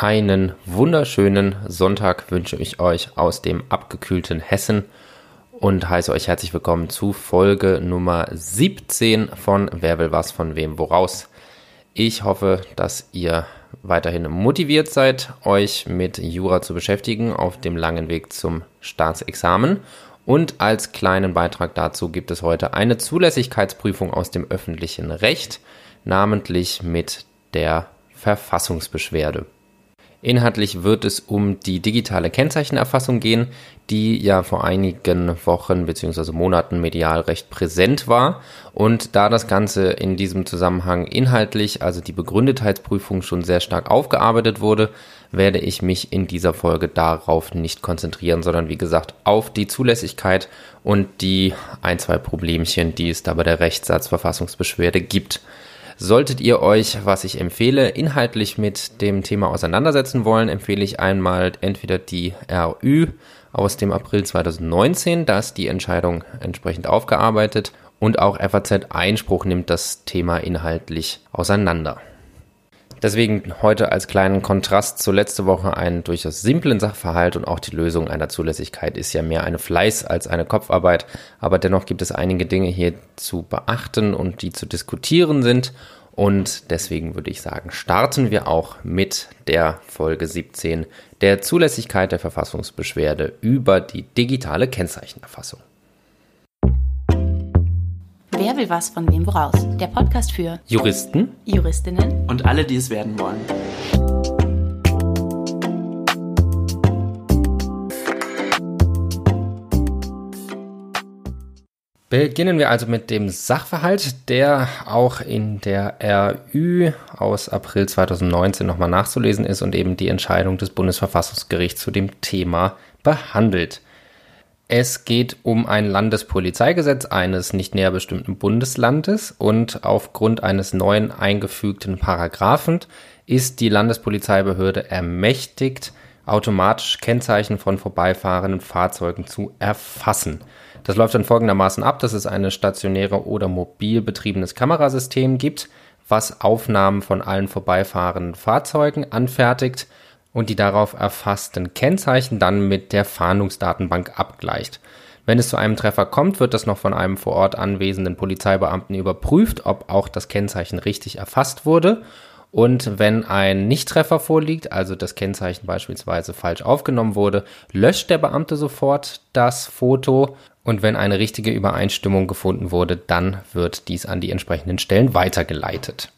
Einen wunderschönen Sonntag wünsche ich euch aus dem abgekühlten Hessen und heiße euch herzlich willkommen zu Folge Nummer 17 von Wer will was von wem woraus. Ich hoffe, dass ihr weiterhin motiviert seid, euch mit Jura zu beschäftigen auf dem langen Weg zum Staatsexamen. Und als kleinen Beitrag dazu gibt es heute eine Zulässigkeitsprüfung aus dem öffentlichen Recht, namentlich mit der Verfassungsbeschwerde. Inhaltlich wird es um die digitale Kennzeichenerfassung gehen, die ja vor einigen Wochen bzw. Monaten medial recht präsent war. Und da das Ganze in diesem Zusammenhang inhaltlich, also die Begründetheitsprüfung schon sehr stark aufgearbeitet wurde, werde ich mich in dieser Folge darauf nicht konzentrieren, sondern wie gesagt auf die Zulässigkeit und die ein, zwei Problemchen, die es da bei der Rechtssatzverfassungsbeschwerde gibt. Solltet ihr euch, was ich empfehle, inhaltlich mit dem Thema auseinandersetzen wollen, empfehle ich einmal entweder die RÜ aus dem April 2019, da ist die Entscheidung entsprechend aufgearbeitet und auch FAZ Einspruch nimmt das Thema inhaltlich auseinander. Deswegen heute als kleinen Kontrast zur letzte Woche einen durchaus simplen Sachverhalt und auch die Lösung einer Zulässigkeit ist ja mehr eine Fleiß als eine Kopfarbeit, aber dennoch gibt es einige Dinge hier zu beachten und die zu diskutieren sind und deswegen würde ich sagen, starten wir auch mit der Folge 17 der Zulässigkeit der Verfassungsbeschwerde über die digitale Kennzeichenerfassung. Wer will was von wem woraus? Der Podcast für Juristen, Juristinnen und alle, die es werden wollen. Beginnen wir also mit dem Sachverhalt, der auch in der RÜ aus April 2019 nochmal nachzulesen ist und eben die Entscheidung des Bundesverfassungsgerichts zu dem Thema behandelt. Es geht um ein Landespolizeigesetz eines nicht näher bestimmten Bundeslandes und aufgrund eines neuen eingefügten Paragraphen ist die Landespolizeibehörde ermächtigt, automatisch Kennzeichen von vorbeifahrenden Fahrzeugen zu erfassen. Das läuft dann folgendermaßen ab, dass es eine stationäre oder mobil betriebenes Kamerasystem gibt, was Aufnahmen von allen vorbeifahrenden Fahrzeugen anfertigt und die darauf erfassten Kennzeichen dann mit der Fahndungsdatenbank abgleicht. Wenn es zu einem Treffer kommt, wird das noch von einem vor Ort anwesenden Polizeibeamten überprüft, ob auch das Kennzeichen richtig erfasst wurde. Und wenn ein Nichttreffer vorliegt, also das Kennzeichen beispielsweise falsch aufgenommen wurde, löscht der Beamte sofort das Foto und wenn eine richtige Übereinstimmung gefunden wurde, dann wird dies an die entsprechenden Stellen weitergeleitet.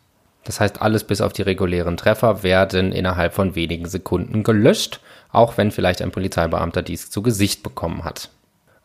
Das heißt, alles bis auf die regulären Treffer werden innerhalb von wenigen Sekunden gelöscht, auch wenn vielleicht ein Polizeibeamter dies zu Gesicht bekommen hat.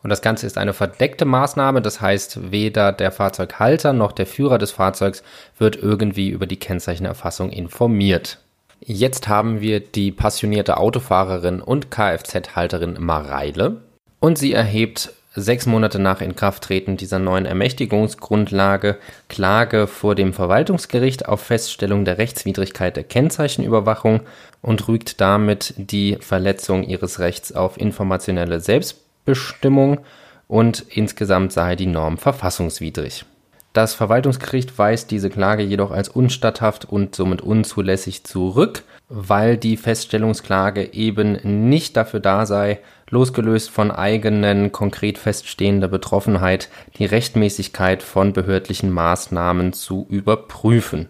Und das Ganze ist eine verdeckte Maßnahme, das heißt, weder der Fahrzeughalter noch der Führer des Fahrzeugs wird irgendwie über die Kennzeichenerfassung informiert. Jetzt haben wir die passionierte Autofahrerin und Kfz-Halterin Mareile und sie erhebt sechs Monate nach Inkrafttreten dieser neuen Ermächtigungsgrundlage Klage vor dem Verwaltungsgericht auf Feststellung der Rechtswidrigkeit der Kennzeichenüberwachung und rügt damit die Verletzung ihres Rechts auf informationelle Selbstbestimmung und insgesamt sei die Norm verfassungswidrig. Das Verwaltungsgericht weist diese Klage jedoch als unstatthaft und somit unzulässig zurück, weil die Feststellungsklage eben nicht dafür da sei, losgelöst von eigenen konkret feststehender Betroffenheit die Rechtmäßigkeit von behördlichen Maßnahmen zu überprüfen.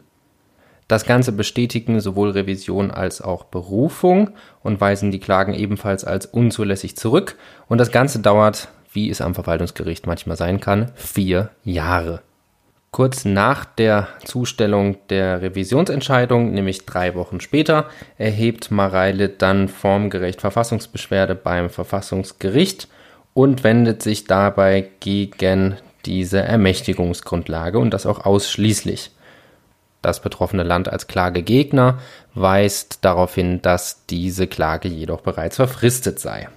Das Ganze bestätigen sowohl Revision als auch Berufung und weisen die Klagen ebenfalls als unzulässig zurück und das Ganze dauert, wie es am Verwaltungsgericht manchmal sein kann, vier Jahre. Kurz nach der Zustellung der Revisionsentscheidung, nämlich drei Wochen später, erhebt Mareile dann formgerecht Verfassungsbeschwerde beim Verfassungsgericht und wendet sich dabei gegen diese Ermächtigungsgrundlage und das auch ausschließlich. Das betroffene Land als Klagegegner weist darauf hin, dass diese Klage jedoch bereits verfristet sei.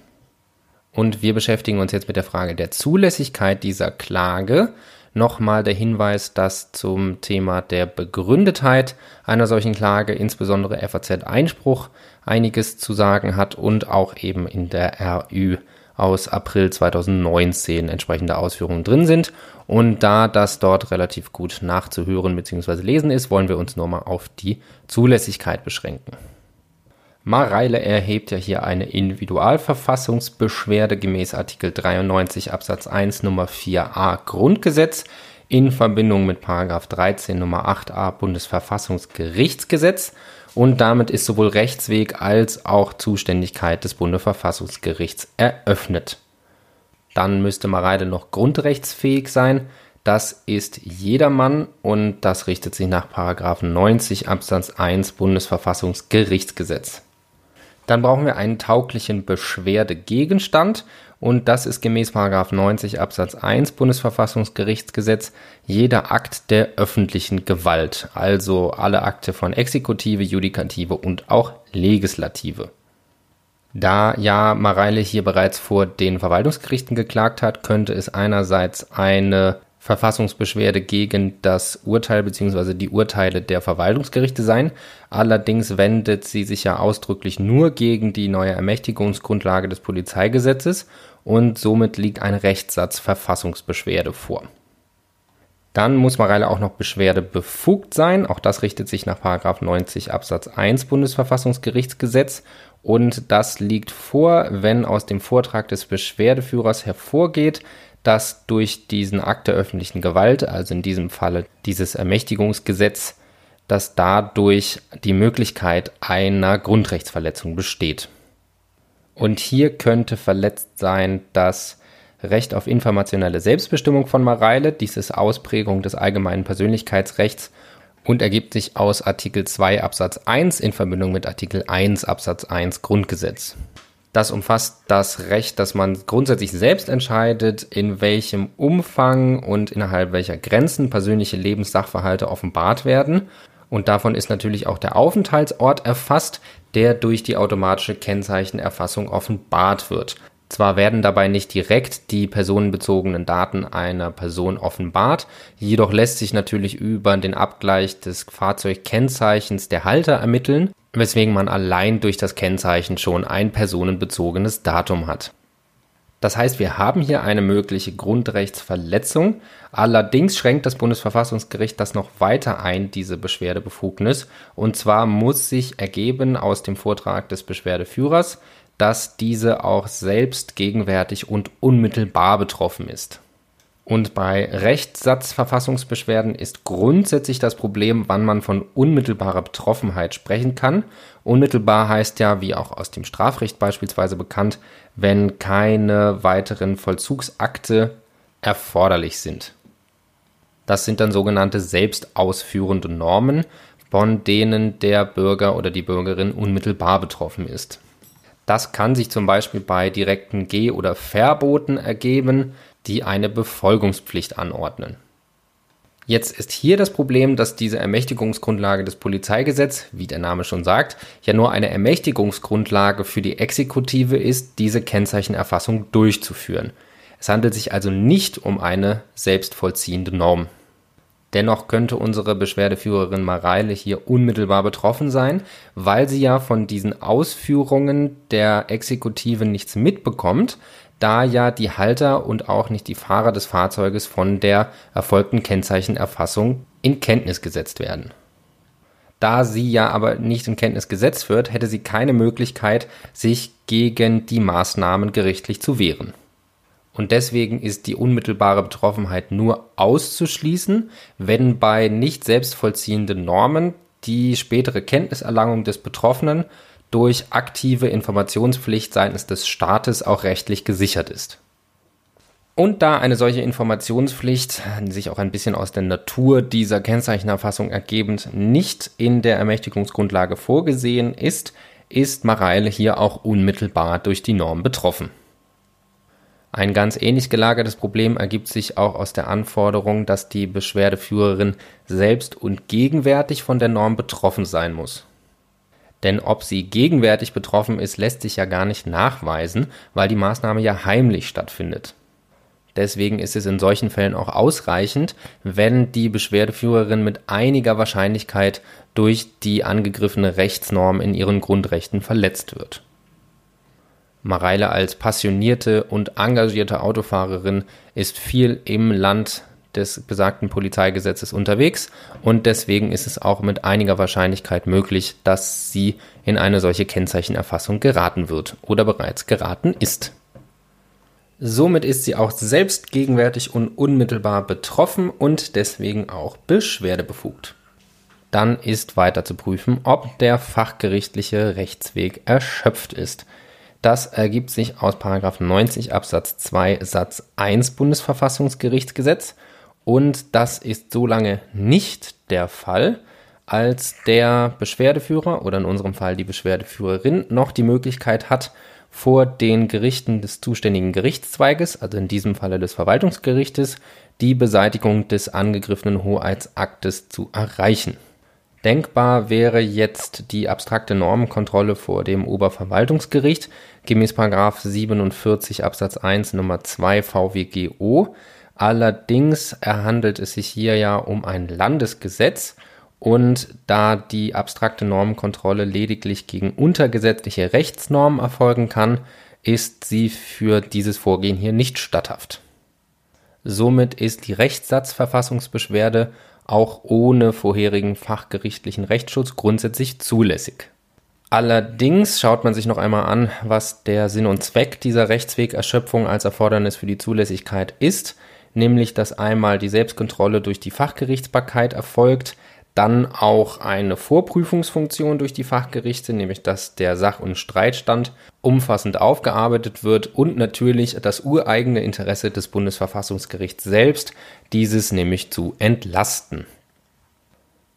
Und wir beschäftigen uns jetzt mit der Frage der Zulässigkeit dieser Klage Nochmal der Hinweis, dass zum Thema der Begründetheit einer solchen Klage insbesondere FAZ Einspruch einiges zu sagen hat und auch eben in der RÜ aus April 2019 entsprechende Ausführungen drin sind. Und da das dort relativ gut nachzuhören bzw. lesen ist, wollen wir uns nur mal auf die Zulässigkeit beschränken. Mareile erhebt ja hier eine Individualverfassungsbeschwerde gemäß Artikel 93 Absatz 1 Nummer 4a Grundgesetz in Verbindung mit Paragraph 13 Nummer 8a Bundesverfassungsgerichtsgesetz und damit ist sowohl Rechtsweg als auch Zuständigkeit des Bundesverfassungsgerichts eröffnet. Dann müsste Mareile noch grundrechtsfähig sein. Das ist jedermann und das richtet sich nach Paragraph 90 Absatz 1 Bundesverfassungsgerichtsgesetz. Dann brauchen wir einen tauglichen Beschwerdegegenstand und das ist gemäß 90 Absatz 1 Bundesverfassungsgerichtsgesetz jeder Akt der öffentlichen Gewalt, also alle Akte von Exekutive, Judikative und auch Legislative. Da ja Mareile hier bereits vor den Verwaltungsgerichten geklagt hat, könnte es einerseits eine Verfassungsbeschwerde gegen das Urteil bzw. die Urteile der Verwaltungsgerichte sein. Allerdings wendet sie sich ja ausdrücklich nur gegen die neue Ermächtigungsgrundlage des Polizeigesetzes und somit liegt ein Rechtssatz Verfassungsbeschwerde vor. Dann muss Mareile auch noch Beschwerde befugt sein. Auch das richtet sich nach 90 Absatz 1 Bundesverfassungsgerichtsgesetz. Und das liegt vor, wenn aus dem Vortrag des Beschwerdeführers hervorgeht, dass durch diesen Akt der öffentlichen Gewalt, also in diesem Falle dieses Ermächtigungsgesetz, dass dadurch die Möglichkeit einer Grundrechtsverletzung besteht. Und hier könnte verletzt sein das Recht auf informationelle Selbstbestimmung von Mareile, dies ist Ausprägung des allgemeinen Persönlichkeitsrechts und ergibt sich aus Artikel 2 Absatz 1 in Verbindung mit Artikel 1 Absatz 1 Grundgesetz. Das umfasst das Recht, dass man grundsätzlich selbst entscheidet, in welchem Umfang und innerhalb welcher Grenzen persönliche Lebenssachverhalte offenbart werden. Und davon ist natürlich auch der Aufenthaltsort erfasst, der durch die automatische Kennzeichenerfassung offenbart wird. Zwar werden dabei nicht direkt die personenbezogenen Daten einer Person offenbart, jedoch lässt sich natürlich über den Abgleich des Fahrzeugkennzeichens der Halter ermitteln, weswegen man allein durch das Kennzeichen schon ein personenbezogenes Datum hat. Das heißt, wir haben hier eine mögliche Grundrechtsverletzung. Allerdings schränkt das Bundesverfassungsgericht das noch weiter ein, diese Beschwerdebefugnis. Und zwar muss sich ergeben aus dem Vortrag des Beschwerdeführers, dass diese auch selbst gegenwärtig und unmittelbar betroffen ist. Und bei Rechtssatzverfassungsbeschwerden ist grundsätzlich das Problem, wann man von unmittelbarer Betroffenheit sprechen kann. Unmittelbar heißt ja, wie auch aus dem Strafrecht beispielsweise bekannt, wenn keine weiteren Vollzugsakte erforderlich sind. Das sind dann sogenannte selbstausführende Normen, von denen der Bürger oder die Bürgerin unmittelbar betroffen ist. Das kann sich zum Beispiel bei direkten Geh- oder Verboten ergeben, die eine Befolgungspflicht anordnen. Jetzt ist hier das Problem, dass diese Ermächtigungsgrundlage des Polizeigesetzes, wie der Name schon sagt, ja nur eine Ermächtigungsgrundlage für die Exekutive ist, diese Kennzeichenerfassung durchzuführen. Es handelt sich also nicht um eine selbstvollziehende Norm. Dennoch könnte unsere Beschwerdeführerin Mareile hier unmittelbar betroffen sein, weil sie ja von diesen Ausführungen der Exekutive nichts mitbekommt, da ja die Halter und auch nicht die Fahrer des Fahrzeuges von der erfolgten Kennzeichenerfassung in Kenntnis gesetzt werden. Da sie ja aber nicht in Kenntnis gesetzt wird, hätte sie keine Möglichkeit, sich gegen die Maßnahmen gerichtlich zu wehren. Und deswegen ist die unmittelbare Betroffenheit nur auszuschließen, wenn bei nicht selbstvollziehenden Normen die spätere Kenntniserlangung des Betroffenen durch aktive Informationspflicht seitens des Staates auch rechtlich gesichert ist. Und da eine solche Informationspflicht, sich auch ein bisschen aus der Natur dieser Kennzeichenerfassung ergebend, nicht in der Ermächtigungsgrundlage vorgesehen ist, ist Mareile hier auch unmittelbar durch die Norm betroffen. Ein ganz ähnlich gelagertes Problem ergibt sich auch aus der Anforderung, dass die Beschwerdeführerin selbst und gegenwärtig von der Norm betroffen sein muss. Denn ob sie gegenwärtig betroffen ist, lässt sich ja gar nicht nachweisen, weil die Maßnahme ja heimlich stattfindet. Deswegen ist es in solchen Fällen auch ausreichend, wenn die Beschwerdeführerin mit einiger Wahrscheinlichkeit durch die angegriffene Rechtsnorm in ihren Grundrechten verletzt wird. Mareile als passionierte und engagierte Autofahrerin ist viel im Land des besagten Polizeigesetzes unterwegs und deswegen ist es auch mit einiger Wahrscheinlichkeit möglich, dass sie in eine solche Kennzeichenerfassung geraten wird oder bereits geraten ist. Somit ist sie auch selbst gegenwärtig und unmittelbar betroffen und deswegen auch beschwerdebefugt. Dann ist weiter zu prüfen, ob der fachgerichtliche Rechtsweg erschöpft ist. Das ergibt sich aus 90 Absatz 2 Satz 1 Bundesverfassungsgerichtsgesetz und das ist so lange nicht der Fall, als der Beschwerdeführer oder in unserem Fall die Beschwerdeführerin noch die Möglichkeit hat, vor den Gerichten des zuständigen Gerichtszweiges, also in diesem Falle des Verwaltungsgerichtes, die Beseitigung des angegriffenen Hoheitsaktes zu erreichen. Denkbar wäre jetzt die abstrakte Normenkontrolle vor dem Oberverwaltungsgericht gemäß 47 Absatz 1 Nummer 2 VWGO. Allerdings handelt es sich hier ja um ein Landesgesetz und da die abstrakte Normenkontrolle lediglich gegen untergesetzliche Rechtsnormen erfolgen kann, ist sie für dieses Vorgehen hier nicht statthaft. Somit ist die Rechtssatzverfassungsbeschwerde auch ohne vorherigen fachgerichtlichen Rechtsschutz grundsätzlich zulässig. Allerdings schaut man sich noch einmal an, was der Sinn und Zweck dieser Rechtswegerschöpfung als Erfordernis für die Zulässigkeit ist, nämlich dass einmal die Selbstkontrolle durch die Fachgerichtsbarkeit erfolgt, dann auch eine Vorprüfungsfunktion durch die Fachgerichte, nämlich dass der Sach- und Streitstand umfassend aufgearbeitet wird und natürlich das ureigene Interesse des Bundesverfassungsgerichts selbst, dieses nämlich zu entlasten.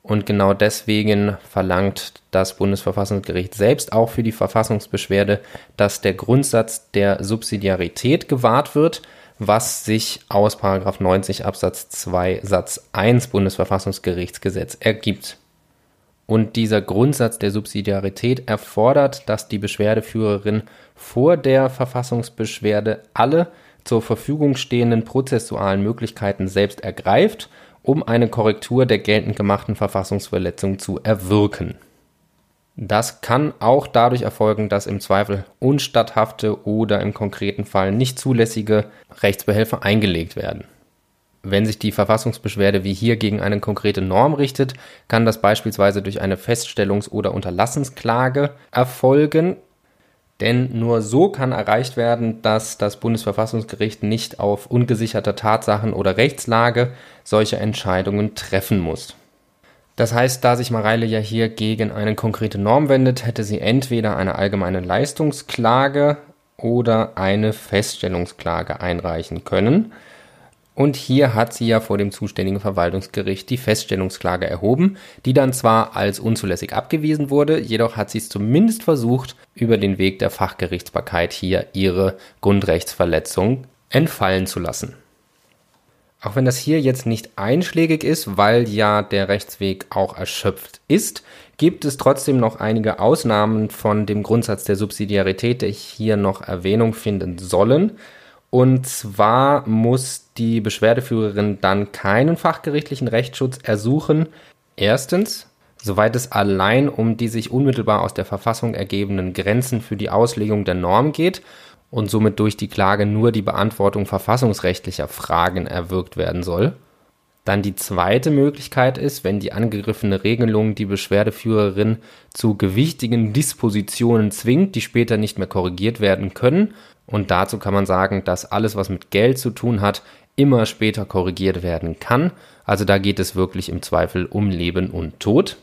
Und genau deswegen verlangt das Bundesverfassungsgericht selbst auch für die Verfassungsbeschwerde, dass der Grundsatz der Subsidiarität gewahrt wird, was sich aus 90 Absatz 2 Satz 1 Bundesverfassungsgerichtsgesetz ergibt. Und dieser Grundsatz der Subsidiarität erfordert, dass die Beschwerdeführerin vor der Verfassungsbeschwerde alle zur Verfügung stehenden prozessualen Möglichkeiten selbst ergreift, um eine Korrektur der geltend gemachten Verfassungsverletzung zu erwirken. Das kann auch dadurch erfolgen, dass im Zweifel unstatthafte oder im konkreten Fall nicht zulässige Rechtsbehelfe eingelegt werden. Wenn sich die Verfassungsbeschwerde wie hier gegen eine konkrete Norm richtet, kann das beispielsweise durch eine Feststellungs- oder Unterlassensklage erfolgen, denn nur so kann erreicht werden, dass das Bundesverfassungsgericht nicht auf ungesicherter Tatsachen oder Rechtslage solche Entscheidungen treffen muss. Das heißt, da sich Mareile ja hier gegen eine konkrete Norm wendet, hätte sie entweder eine allgemeine Leistungsklage oder eine Feststellungsklage einreichen können. Und hier hat sie ja vor dem zuständigen Verwaltungsgericht die Feststellungsklage erhoben, die dann zwar als unzulässig abgewiesen wurde, jedoch hat sie es zumindest versucht, über den Weg der Fachgerichtsbarkeit hier ihre Grundrechtsverletzung entfallen zu lassen. Auch wenn das hier jetzt nicht einschlägig ist, weil ja der Rechtsweg auch erschöpft ist, gibt es trotzdem noch einige Ausnahmen von dem Grundsatz der Subsidiarität, die hier noch Erwähnung finden sollen. Und zwar muss die Beschwerdeführerin dann keinen fachgerichtlichen Rechtsschutz ersuchen. Erstens, soweit es allein um die sich unmittelbar aus der Verfassung ergebenden Grenzen für die Auslegung der Norm geht und somit durch die Klage nur die Beantwortung verfassungsrechtlicher Fragen erwirkt werden soll. Dann die zweite Möglichkeit ist, wenn die angegriffene Regelung die Beschwerdeführerin zu gewichtigen Dispositionen zwingt, die später nicht mehr korrigiert werden können. Und dazu kann man sagen, dass alles, was mit Geld zu tun hat, immer später korrigiert werden kann. Also da geht es wirklich im Zweifel um Leben und Tod.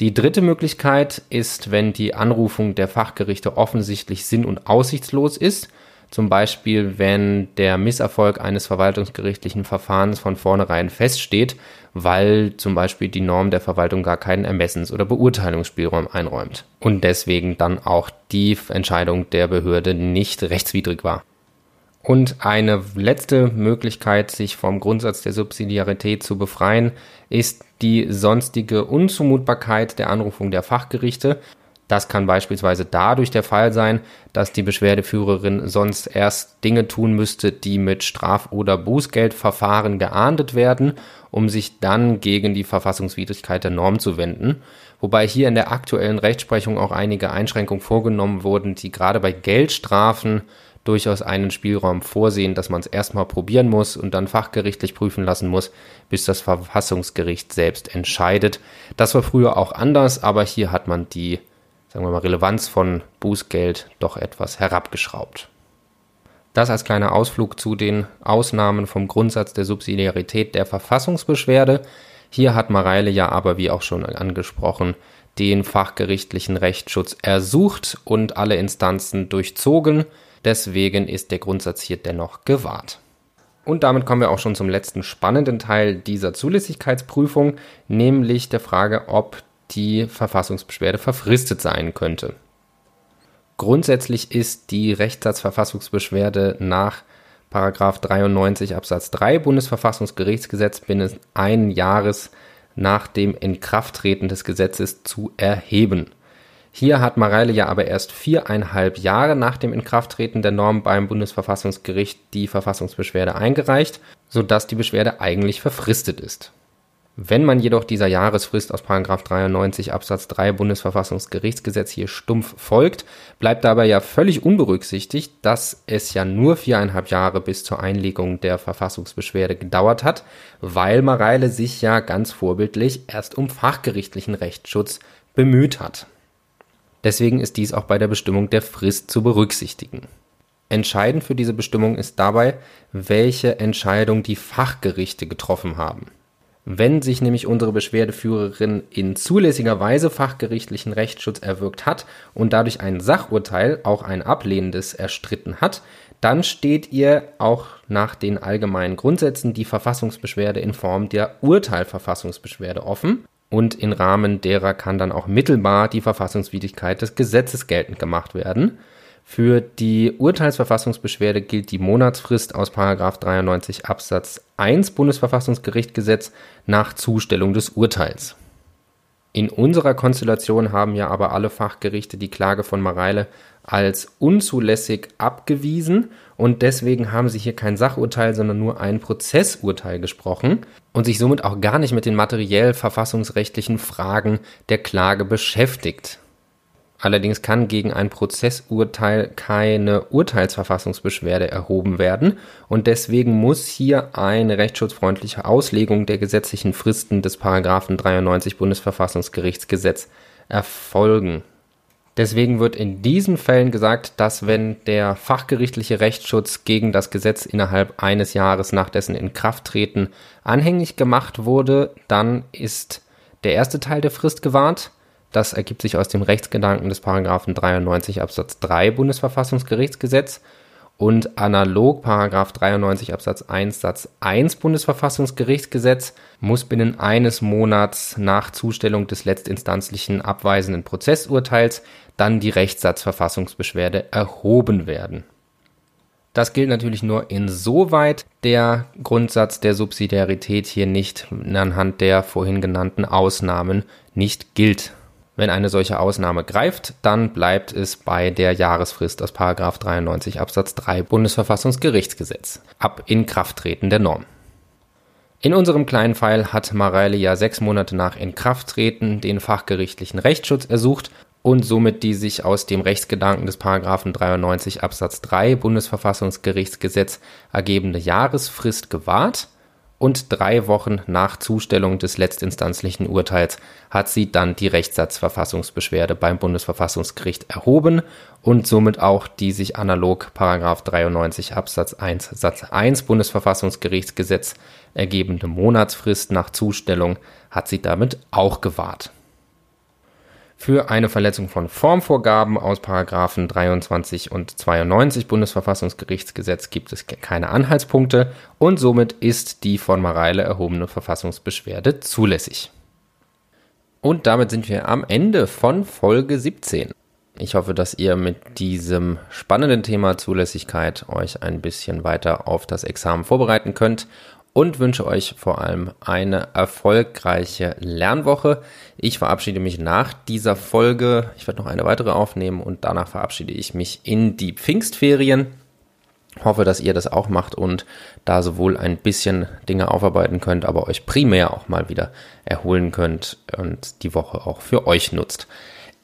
Die dritte Möglichkeit ist, wenn die Anrufung der Fachgerichte offensichtlich sinn- und aussichtslos ist, zum Beispiel wenn der Misserfolg eines verwaltungsgerichtlichen Verfahrens von vornherein feststeht, weil zum Beispiel die Norm der Verwaltung gar keinen Ermessens- oder Beurteilungsspielraum einräumt und deswegen dann auch die Entscheidung der Behörde nicht rechtswidrig war. Und eine letzte Möglichkeit, sich vom Grundsatz der Subsidiarität zu befreien, ist die sonstige Unzumutbarkeit der Anrufung der Fachgerichte. Das kann beispielsweise dadurch der Fall sein, dass die Beschwerdeführerin sonst erst Dinge tun müsste, die mit Straf- oder Bußgeldverfahren geahndet werden, um sich dann gegen die Verfassungswidrigkeit der Norm zu wenden, wobei hier in der aktuellen Rechtsprechung auch einige Einschränkungen vorgenommen wurden, die gerade bei Geldstrafen durchaus einen Spielraum vorsehen, dass man es erstmal probieren muss und dann fachgerichtlich prüfen lassen muss, bis das Verfassungsgericht selbst entscheidet. Das war früher auch anders, aber hier hat man die, sagen wir mal, Relevanz von Bußgeld doch etwas herabgeschraubt. Das als kleiner Ausflug zu den Ausnahmen vom Grundsatz der Subsidiarität der Verfassungsbeschwerde. Hier hat Mareile ja aber, wie auch schon angesprochen, den fachgerichtlichen Rechtsschutz ersucht und alle Instanzen durchzogen. Deswegen ist der Grundsatz hier dennoch gewahrt. Und damit kommen wir auch schon zum letzten spannenden Teil dieser Zulässigkeitsprüfung, nämlich der Frage, ob die Verfassungsbeschwerde verfristet sein könnte. Grundsätzlich ist die Rechtssatzverfassungsbeschwerde nach 93 Absatz 3 Bundesverfassungsgerichtsgesetz binnen ein Jahres nach dem Inkrafttreten des Gesetzes zu erheben. Hier hat Mareile ja aber erst viereinhalb Jahre nach dem Inkrafttreten der Norm beim Bundesverfassungsgericht die Verfassungsbeschwerde eingereicht, sodass die Beschwerde eigentlich verfristet ist. Wenn man jedoch dieser Jahresfrist aus 93 Absatz 3 Bundesverfassungsgerichtsgesetz hier stumpf folgt, bleibt dabei ja völlig unberücksichtigt, dass es ja nur viereinhalb Jahre bis zur Einlegung der Verfassungsbeschwerde gedauert hat, weil Mareile sich ja ganz vorbildlich erst um fachgerichtlichen Rechtsschutz bemüht hat. Deswegen ist dies auch bei der Bestimmung der Frist zu berücksichtigen. Entscheidend für diese Bestimmung ist dabei, welche Entscheidung die Fachgerichte getroffen haben. Wenn sich nämlich unsere Beschwerdeführerin in zulässiger Weise fachgerichtlichen Rechtsschutz erwirkt hat und dadurch ein Sachurteil, auch ein ablehnendes, erstritten hat, dann steht ihr auch nach den allgemeinen Grundsätzen die Verfassungsbeschwerde in Form der Urteilverfassungsbeschwerde offen und im Rahmen derer kann dann auch mittelbar die Verfassungswidrigkeit des Gesetzes geltend gemacht werden. Für die Urteilsverfassungsbeschwerde gilt die Monatsfrist aus 93 Absatz 1 Bundesverfassungsgerichtgesetz nach Zustellung des Urteils. In unserer Konstellation haben ja aber alle Fachgerichte die Klage von Mareile als unzulässig abgewiesen und deswegen haben sie hier kein Sachurteil, sondern nur ein Prozessurteil gesprochen und sich somit auch gar nicht mit den materiell verfassungsrechtlichen Fragen der Klage beschäftigt. Allerdings kann gegen ein Prozessurteil keine Urteilsverfassungsbeschwerde erhoben werden und deswegen muss hier eine rechtsschutzfreundliche Auslegung der gesetzlichen Fristen des Paragraphen 93 Bundesverfassungsgerichtsgesetz erfolgen. Deswegen wird in diesen Fällen gesagt, dass wenn der fachgerichtliche Rechtsschutz gegen das Gesetz innerhalb eines Jahres nach dessen Inkrafttreten anhängig gemacht wurde, dann ist der erste Teil der Frist gewahrt das ergibt sich aus dem Rechtsgedanken des Paragraphen 93 Absatz 3 Bundesverfassungsgerichtsgesetz und analog Paragraph 93 Absatz 1 Satz 1 Bundesverfassungsgerichtsgesetz muss binnen eines Monats nach Zustellung des letztinstanzlichen abweisenden Prozessurteils dann die Rechtssatzverfassungsbeschwerde erhoben werden. Das gilt natürlich nur insoweit der Grundsatz der Subsidiarität hier nicht anhand der vorhin genannten Ausnahmen nicht gilt. Wenn eine solche Ausnahme greift, dann bleibt es bei der Jahresfrist aus 93 Absatz 3 Bundesverfassungsgerichtsgesetz ab Inkrafttreten der Norm. In unserem kleinen Fall hat Mareile ja sechs Monate nach Inkrafttreten den fachgerichtlichen Rechtsschutz ersucht und somit die sich aus dem Rechtsgedanken des Paragraphen 93 Absatz 3 Bundesverfassungsgerichtsgesetz ergebende Jahresfrist gewahrt und drei Wochen nach Zustellung des letztinstanzlichen Urteils hat sie dann die Rechtssatzverfassungsbeschwerde beim Bundesverfassungsgericht erhoben und somit auch die sich analog Paragraph 93 Absatz 1 Satz 1 Bundesverfassungsgerichtsgesetz ergebende Monatsfrist nach Zustellung hat sie damit auch gewahrt. Für eine Verletzung von Formvorgaben aus Paragraphen 23 und 92 Bundesverfassungsgerichtsgesetz gibt es keine Anhaltspunkte und somit ist die von Mareile erhobene Verfassungsbeschwerde zulässig. Und damit sind wir am Ende von Folge 17. Ich hoffe, dass ihr mit diesem spannenden Thema Zulässigkeit euch ein bisschen weiter auf das Examen vorbereiten könnt und wünsche euch vor allem eine erfolgreiche Lernwoche. Ich verabschiede mich nach dieser Folge. Ich werde noch eine weitere aufnehmen und danach verabschiede ich mich in die Pfingstferien. Hoffe, dass ihr das auch macht und da sowohl ein bisschen Dinge aufarbeiten könnt, aber euch primär auch mal wieder erholen könnt und die Woche auch für euch nutzt.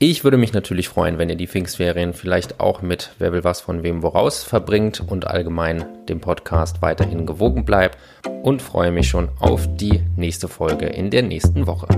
Ich würde mich natürlich freuen, wenn ihr die Pfingstferien vielleicht auch mit Wer will was von wem woraus verbringt und allgemein dem Podcast weiterhin gewogen bleibt und freue mich schon auf die nächste Folge in der nächsten Woche.